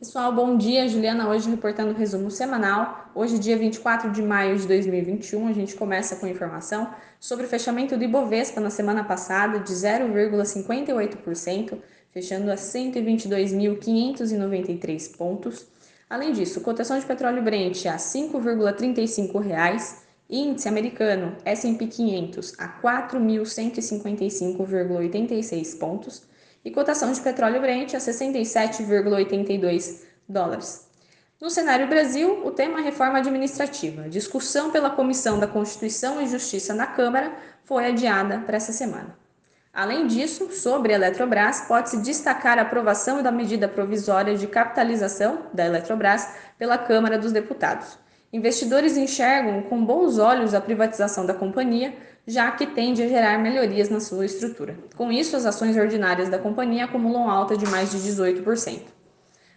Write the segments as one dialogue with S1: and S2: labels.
S1: Pessoal, bom dia. Juliana hoje reportando o resumo semanal. Hoje, dia 24 de maio de 2021, a gente começa com informação sobre o fechamento do Ibovespa na semana passada de 0,58%, fechando a 122.593 pontos. Além disso, cotação de petróleo Brent a R$ 5,35, índice americano S&P 500 a 4.155,86 pontos e cotação de petróleo Brent a 67,82 dólares. No cenário Brasil, o tema reforma administrativa, discussão pela Comissão da Constituição e Justiça na Câmara, foi adiada para essa semana. Além disso, sobre a Eletrobras, pode-se destacar a aprovação da medida provisória de capitalização da Eletrobras pela Câmara dos Deputados. Investidores enxergam com bons olhos a privatização da companhia, já que tende a gerar melhorias na sua estrutura. Com isso, as ações ordinárias da companhia acumulam alta de mais de 18%.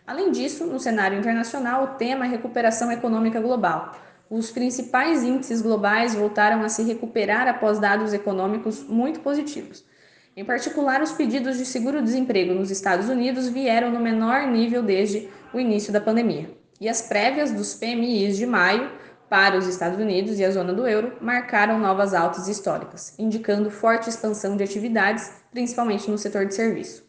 S1: Além disso, no cenário internacional, o tema é recuperação econômica global. Os principais índices globais voltaram a se recuperar após dados econômicos muito positivos. Em particular, os pedidos de seguro-desemprego nos Estados Unidos vieram no menor nível desde o início da pandemia. E as prévias dos PMIs de maio para os Estados Unidos e a zona do euro marcaram novas altas históricas, indicando forte expansão de atividades, principalmente no setor de serviço.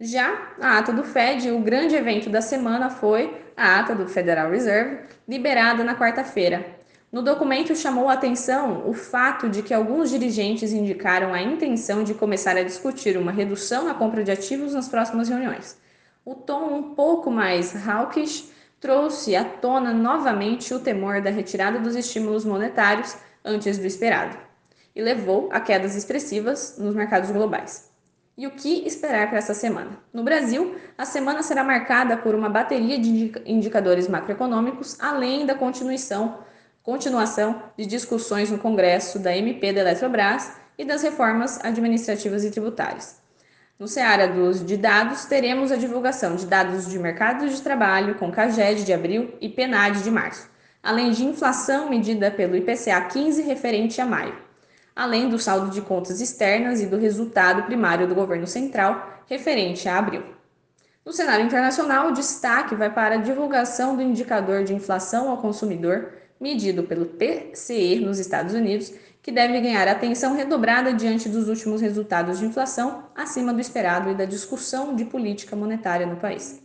S1: Já a ata do Fed, o grande evento da semana foi a ata do Federal Reserve, liberada na quarta-feira. No documento chamou a atenção o fato de que alguns dirigentes indicaram a intenção de começar a discutir uma redução na compra de ativos nas próximas reuniões. O tom um pouco mais hawkish trouxe à tona novamente o temor da retirada dos estímulos monetários antes do esperado e levou a quedas expressivas nos mercados globais. E o que esperar para essa semana? No Brasil, a semana será marcada por uma bateria de indicadores macroeconômicos, além da continuação, continuação de discussões no Congresso da MP da Eletrobras e das reformas administrativas e tributárias. No Seara dos, de dados, teremos a divulgação de dados de mercado de trabalho com CAGED de abril e PNAD de março, além de inflação medida pelo IPCA 15 referente a maio, além do saldo de contas externas e do resultado primário do governo central referente a abril. No cenário internacional, o destaque vai para a divulgação do indicador de inflação ao consumidor, medido pelo PCE nos Estados Unidos, que deve ganhar atenção redobrada diante dos últimos resultados de inflação acima do esperado e da discussão de política monetária no país.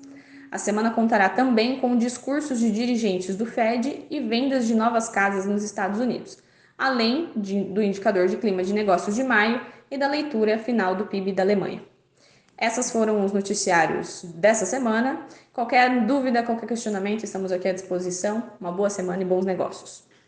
S1: A semana contará também com discursos de dirigentes do Fed e vendas de novas casas nos Estados Unidos, além de, do indicador de clima de negócios de maio e da leitura final do PIB da Alemanha. Essas foram os noticiários dessa semana. Qualquer dúvida, qualquer questionamento, estamos aqui à disposição. Uma boa semana e bons negócios.